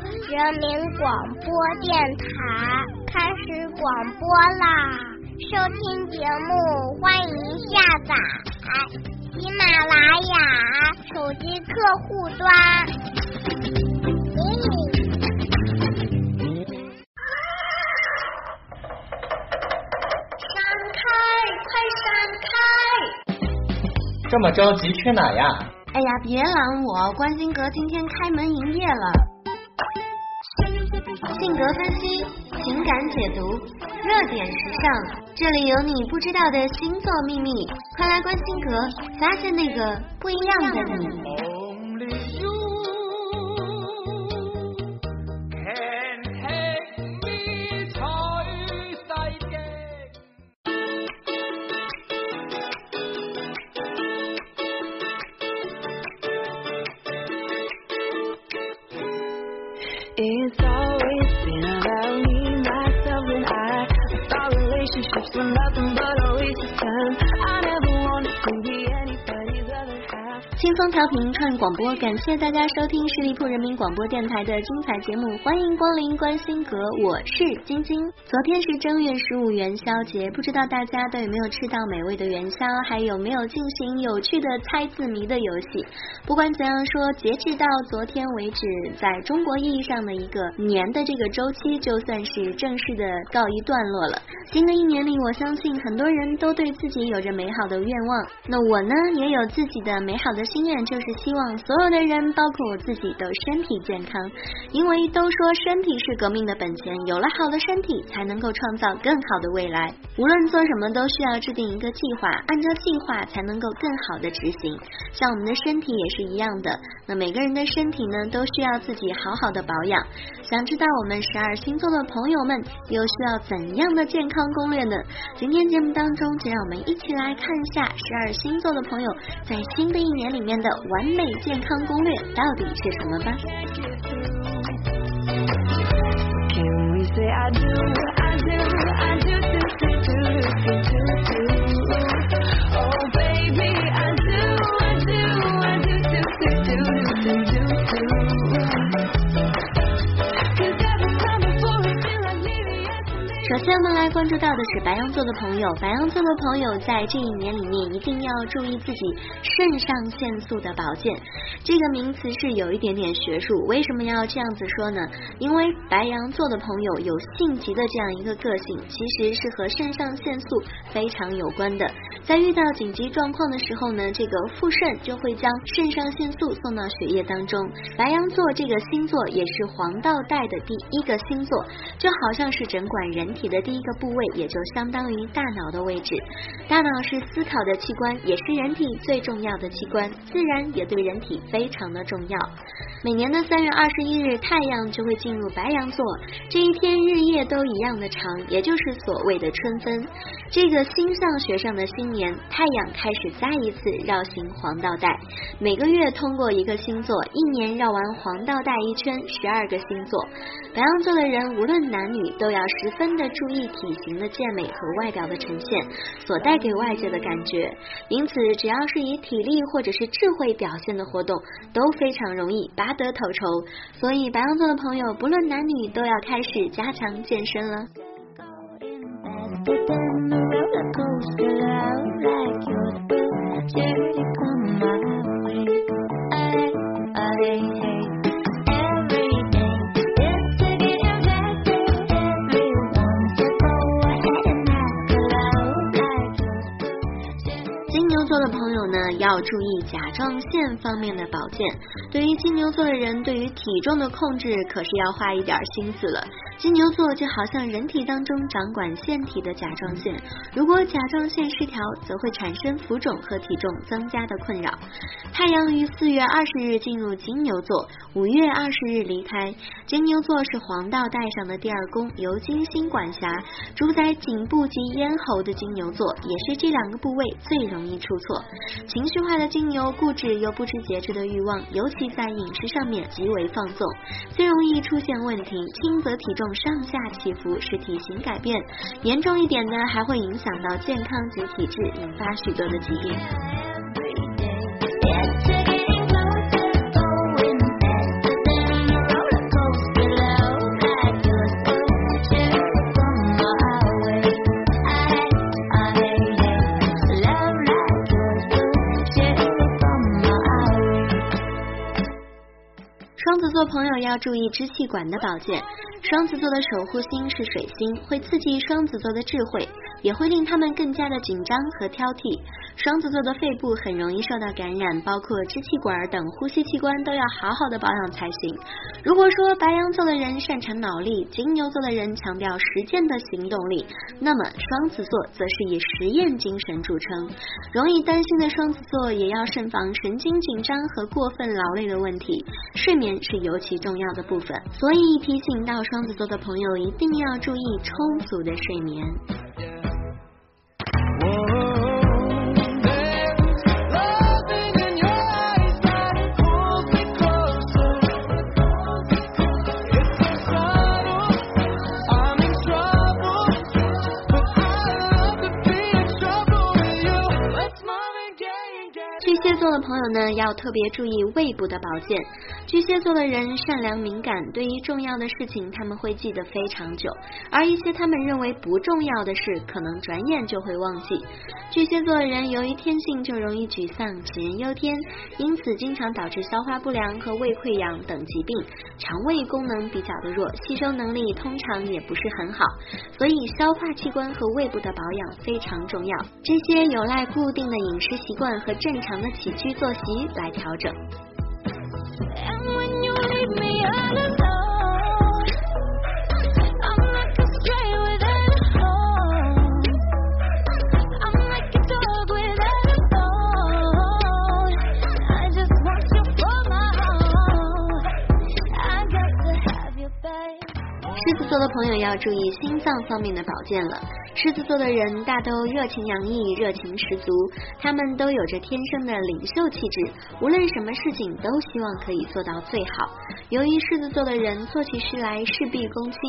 人民广播电台开始广播啦！收听节目，欢迎下载喜马拉雅手机客户端。闪开，快闪开！这么着急去哪呀？哎呀，别拦我！关心阁今天开门营业了。性格分析，情感解读，热点时尚，这里有你不知道的星座秘密，快来关心阁，发现那个不一样的你。Were nothing but a waste of time. I 轻松调频串广播，感谢大家收听十里铺人民广播电台的精彩节目，欢迎光临关心阁，我是晶晶。昨天是正月十五元宵节，不知道大家都有没有吃到美味的元宵，还有没有进行有趣的猜字谜的游戏？不管怎样说，截止到昨天为止，在中国意义上的一个年的这个周期，就算是正式的告一段落了。新的一年里，我相信很多人都对自己有着美好的愿望。那我呢，也有自己的美好的心愿，就是希望所有的人，包括我自己，都身体健康。因为都说身体是革命的本钱，有了好的身体，才能够创造更好的未来。无论做什么，都需要制定一个计划，按照计划才能够更好的执行。像我们的身体也是一样的，那每个人的身体呢，都需要自己好好的保养。想知道我们十二星座的朋友们又需要怎样的健康攻略呢？今天节目当中，就让我们一起来看一下十二星座的朋友在新的一年里里面的完美健康攻略到底是什么吧。Can make 首先，我们来关注到的是白羊座的朋友。白羊座的朋友在这一年里面一定要注意自己肾上腺素的保健。这个名词是有一点点学术，为什么要这样子说呢？因为白羊座的朋友有性急的这样一个个性，其实是和肾上腺素非常有关的。在遇到紧急状况的时候呢，这个副肾就会将肾上腺素送到血液当中。白羊座这个星座也是黄道带的第一个星座，就好像是整管人体的第一个部位，也就相当于大脑的位置。大脑是思考的器官，也是人体最重要的器官，自然也对人体非常的重要。每年的三月二十一日，太阳就会进入白羊座，这一天日夜都一样的长，也就是所谓的春分。这个星象学上的新年，太阳开始再一次绕行黄道带，每个月通过一个星座，一年绕完黄道带一圈，十二个星座。白羊座的人无论男女，都要十分的注意体型的健美和外表的呈现所带给外界的感觉。因此，只要是以体力或者是智慧表现的活动，都非常容易拔得头筹。所以，白羊座的朋友，不论男女，都要开始加强健身了。注意甲状腺方面的保健。对于金牛座的人，对于体重的控制可是要花一点心思了。金牛座就好像人体当中掌管腺体的甲状腺，如果甲状腺失调，则会产生浮肿和体重增加的困扰。太阳于四月二十日进入金牛座，五月二十日离开。金牛座是黄道带上的第二宫，由金星管辖，主宰颈部及咽喉的金牛座，也是这两个部位最容易出错。情绪化的金牛，固执又不知节制的欲望，尤其在饮食上面极为放纵，最容易出现问题，轻则体重上下起伏使体型改变，严重一点呢，还会影响到健康及体质，引发许多的疾病。双子座朋友要注意支气管的保健。双子座的守护星是水星，会刺激双子座的智慧，也会令他们更加的紧张和挑剔。双子座的肺部很容易受到感染，包括支气管等呼吸器官都要好好的保养才行。如果说白羊座的人擅长脑力，金牛座的人强调实践的行动力，那么双子座则是以实验精神著称。容易担心的双子座也要慎防神经紧张和过分劳累的问题，睡眠是尤其重要的部分。所以提醒到双子座的朋友一定要注意充足的睡眠。朋友呢，要特别注意胃部的保健。巨蟹座的人善良敏感，对于重要的事情他们会记得非常久，而一些他们认为不重要的事，可能转眼就会忘记。巨蟹座的人由于天性就容易沮丧、杞人忧天，因此经常导致消化不良和胃溃疡等疾病，肠胃功能比较的弱，吸收能力通常也不是很好，所以消化器官和胃部的保养非常重要。这些有赖固定的饮食习惯和正常的起居作息来调整。狮子座的朋友要注意心脏方面的保健了。狮子座的人大都热情洋溢，热情十足，他们都有着天生的领袖气质，无论什么事情都希望可以做到最好。由于狮子座的人做起事来事必躬亲，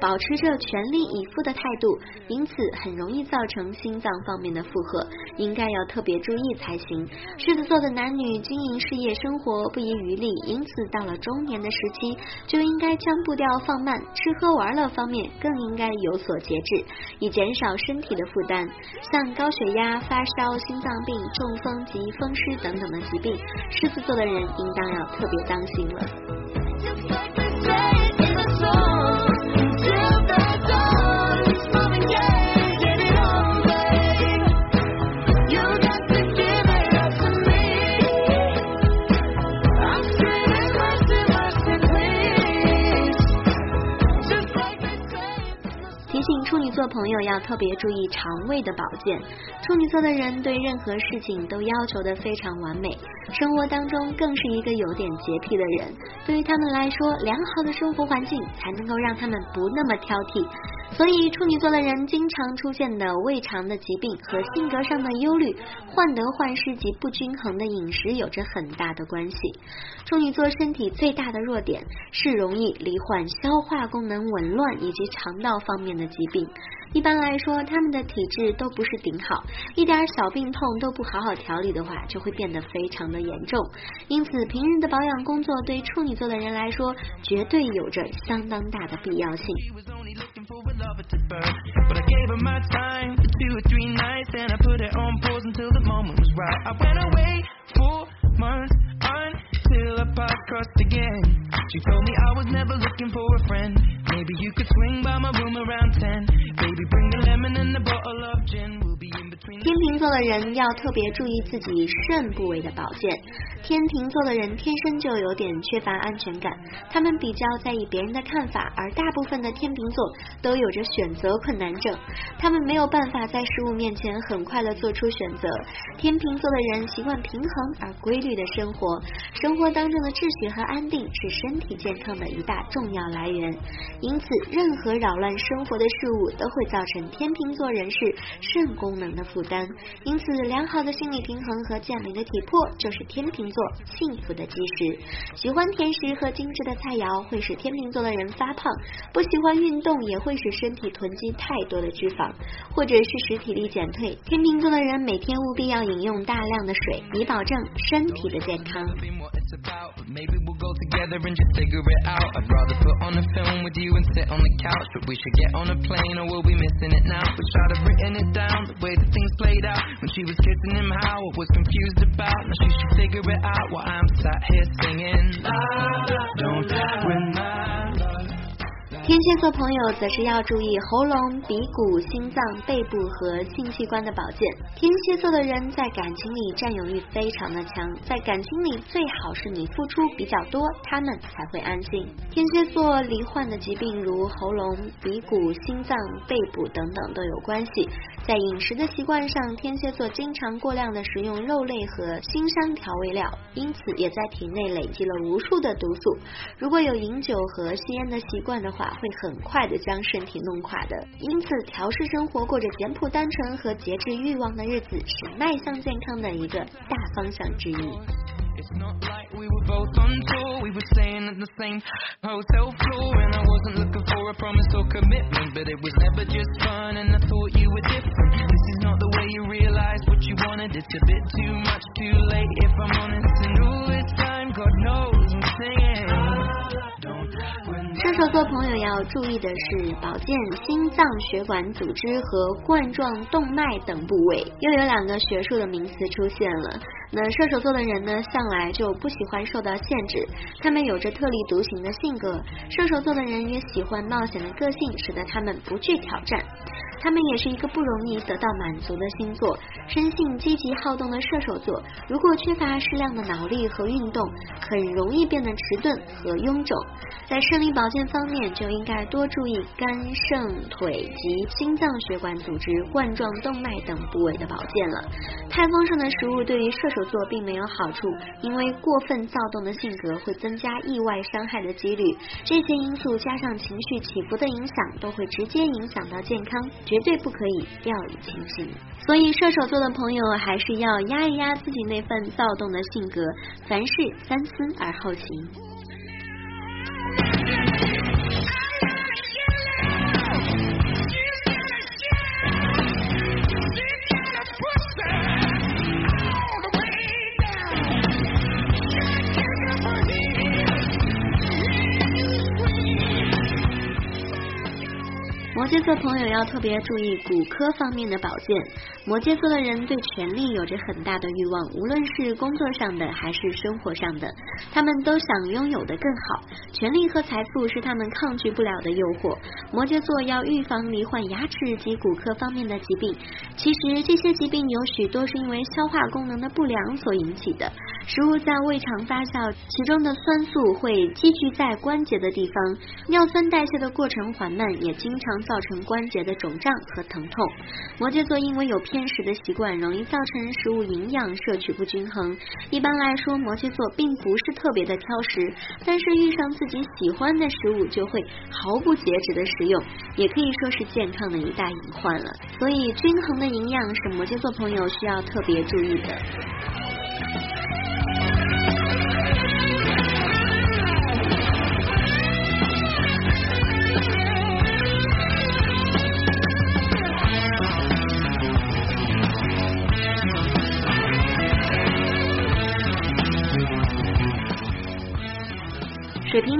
保持着全力以赴的态度，因此很容易造成心脏方面的负荷，应该要特别注意才行。狮子座的男女经营事业生活不遗余力，因此到了中年的时期就应该将步调放慢，吃喝玩乐方面更应该有所节制，以减少身体的负担。像高血压、发烧、心脏病、中风及风湿等等的疾病，狮子座的人应当要特别当心了。做朋友要特别注意肠胃的保健。处女座的人对任何事情都要求的非常完美，生活当中更是一个有点洁癖的人。对于他们来说，良好的生活环境才能够让他们不那么挑剔。所以，处女座的人经常出现的胃肠的疾病和性格上的忧虑、患得患失及不均衡的饮食有着很大的关系。处女座身体最大的弱点是容易罹患消化功能紊乱以及肠道方面的疾病。一般来说，他们的体质都不是顶好，一点小病痛都不好好调理的话，就会变得非常的严重。因此，平日的保养工作对处女座的人来说，绝对有着相当大的必要性。Maybe you could swing by my room around ten. Baby, bring the lemon and a bottle of gin. 天秤座的人要特别注意自己肾部位的保健。天秤座的人天生就有点缺乏安全感，他们比较在意别人的看法，而大部分的天秤座都有着选择困难症，他们没有办法在事物面前很快的做出选择。天秤座的人习惯平衡而规律的生活，生活当中的秩序和安定是身体健康的一大重要来源。因此，任何扰乱生活的事物都会造成天秤座人士肾功能的负担。因此，良好的心理平衡和健美的体魄就是天秤座幸福的基石。喜欢甜食和精致的菜肴会使天秤座的人发胖，不喜欢运动也会使身体囤积太多的脂肪，或者是使体力减退。天秤座的人每天务必要饮用大量的水，以保证身体的健康。About. Maybe we'll go together and just figure it out. I'd rather put on a film with you and sit on the couch. But we should get on a plane or we'll be missing it now. Wish I'd have written it down the way that things played out. When she was kissing him, how I was confused about. Now she should figure it out while I'm sat here singing. La, la, don't love. 天蝎座朋友则是要注意喉咙、鼻骨、心脏、背部和性器官的保健。天蝎座的人在感情里占有欲非常的强，在感情里最好是你付出比较多，他们才会安心。天蝎座罹患的疾病如喉咙、鼻骨、心脏、背部等等都有关系。在饮食的习惯上，天蝎座经常过量的食用肉类和辛香调味料，因此也在体内累积了无数的毒素。如果有饮酒和吸烟的习惯的话，会很快的将身体弄垮的。因此，调试生活过着简朴、单纯和节制欲望的日子，是迈向健康的一个大方向之一。射手座朋友要注意的是保健心脏血管组织和冠状动脉等部位。又有两个学术的名词出现了。那射手座的人呢，向来就不喜欢受到限制，他们有着特立独行的性格。射手座的人也喜欢冒险的个性，使得他们不惧挑战。他们也是一个不容易得到满足的星座，生性积极好动的射手座，如果缺乏适量的脑力和运动，很容易变得迟钝和臃肿。在生理保健方面，就应该多注意肝、肾、腿及心脏血管组织、冠状动脉等部位的保健了。太丰盛的食物对于射手座并没有好处，因为过分躁动的性格会增加意外伤害的几率。这些因素加上情绪起伏的影响，都会直接影响到健康，绝对不可以掉以轻心。所以射手座的朋友还是要压一压自己那份躁动的性格，凡事三思而后行。摩羯座朋友要特别注意骨科方面的保健。摩羯座的人对权力有着很大的欲望，无论是工作上的还是生活上的，他们都想拥有的更好。权力和财富是他们抗拒不了的诱惑。摩羯座要预防罹患牙齿及骨科方面的疾病，其实这些疾病有许多是因为消化功能的不良所引起的。食物在胃肠发酵，其中的酸素会积聚在关节的地方，尿酸代谢的过程缓慢，也经常造成关节的肿胀和疼痛。摩羯座因为有偏食的习惯，容易造成食物营养摄取不均衡。一般来说，摩羯座并不是特别的挑食，但是遇上自己喜欢的食物，就会毫不节制的食用，也可以说是健康的一大隐患了。所以，均衡的营养是摩羯座朋友需要特别注意的。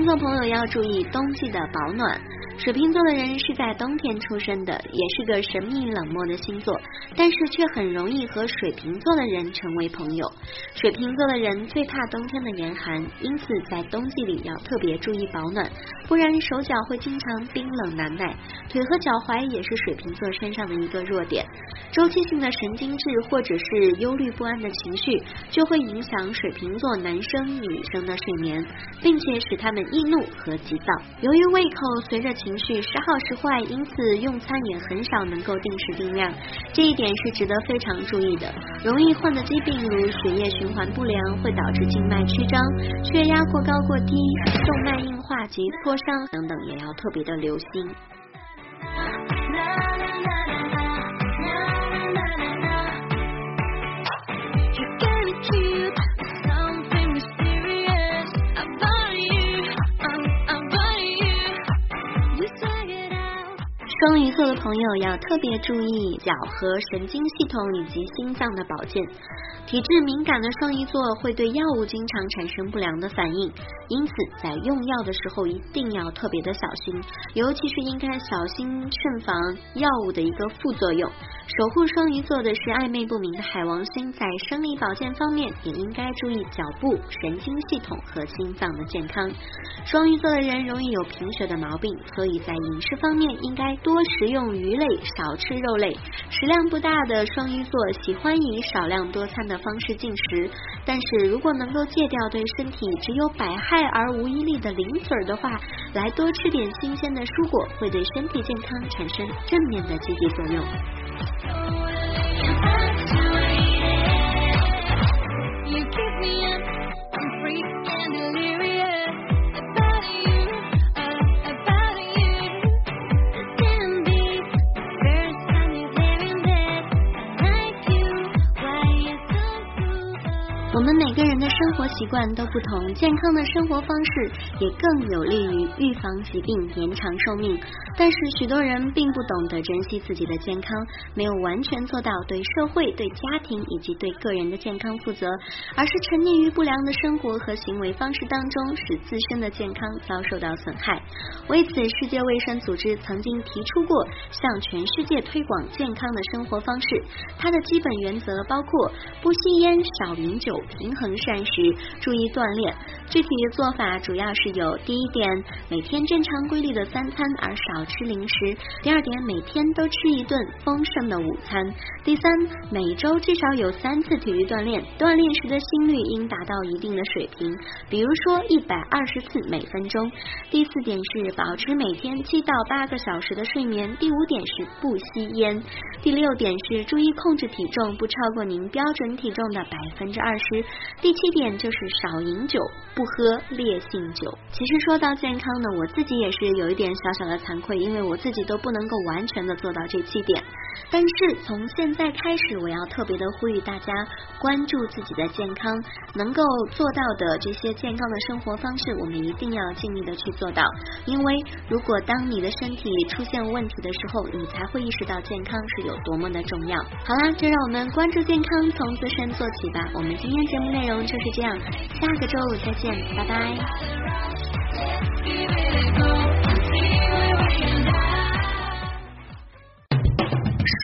座朋友要注意冬季的保暖。水瓶座的人是在冬天出生的，也是个神秘冷漠的星座，但是却很容易和水瓶座的人成为朋友。水瓶座的人最怕冬天的严寒，因此在冬季里要特别注意保暖，不然手脚会经常冰冷难耐。腿和脚踝也是水瓶座身上的一个弱点。周期性的神经质或者是忧虑不安的情绪，就会影响水瓶座男生女生的睡眠，并且使他们易怒和急躁。由于胃口随着情绪时好时坏，因此用餐也很少能够定时定量，这一点也是值得非常注意的。容易患的疾病如血液循环不良，会导致静脉曲张、血压过高过低、动脉硬化及挫伤等等，也要特别的留心。双鱼座的朋友要特别注意脚和神经系统以及心脏的保健。体质敏感的双鱼座会对药物经常产生不良的反应，因此在用药的时候一定要特别的小心，尤其是应该小心慎防药物的一个副作用。守护双鱼座的是暧昧不明的海王星，在生理保健方面也应该注意脚部、神经系统和心脏的健康。双鱼座的人容易有贫血的毛病，所以在饮食方面应该多食用鱼类，少吃肉类。食量不大的双鱼座喜欢以少量多餐的方式进食，但是如果能够戒掉对身体只有百害而无一利的零嘴的话，来多吃点新鲜的蔬果，会对身体健康产生正面的积极作用。Oh, 生活习惯都不同，健康的生活方式也更有利于预防疾病、延长寿命。但是许多人并不懂得珍惜自己的健康，没有完全做到对社会、对家庭以及对个人的健康负责，而是沉溺于不良的生活和行为方式当中，使自身的健康遭受到损害。为此，世界卫生组织曾经提出过向全世界推广健康的生活方式，它的基本原则包括不吸烟、少饮酒、平衡膳食、注意锻炼。具体的做法主要是有：第一点，每天正常规律的三餐，而少吃零食；第二点，每天都吃一顿丰盛的午餐；第三，每周至少有三次体育锻炼，锻炼时的心率应达到一定的水平，比如说一百二十次每分钟。第四点是保持每天七到八个小时的睡眠。第五点是不吸烟。第六点是注意控制体重，不超过您标准体重的百分之二十。第七点就是少饮酒，不喝烈性酒。其实说到健康呢，我自己也是有一点小小的惭愧，因为我自己都不能够完全的做到这七点。但是从现在开始，我要特别的呼吁大家关注自己的健康，能够做到的这些健康的生活方式，我们一定要尽力的去做到。因为如果当你的身体出现问题的时候，你才会意识到健康是有多么的重要。好啦，就让我们关注健康，从自身做起吧。我们今天节目内容就是这样，下个周五再见，拜拜。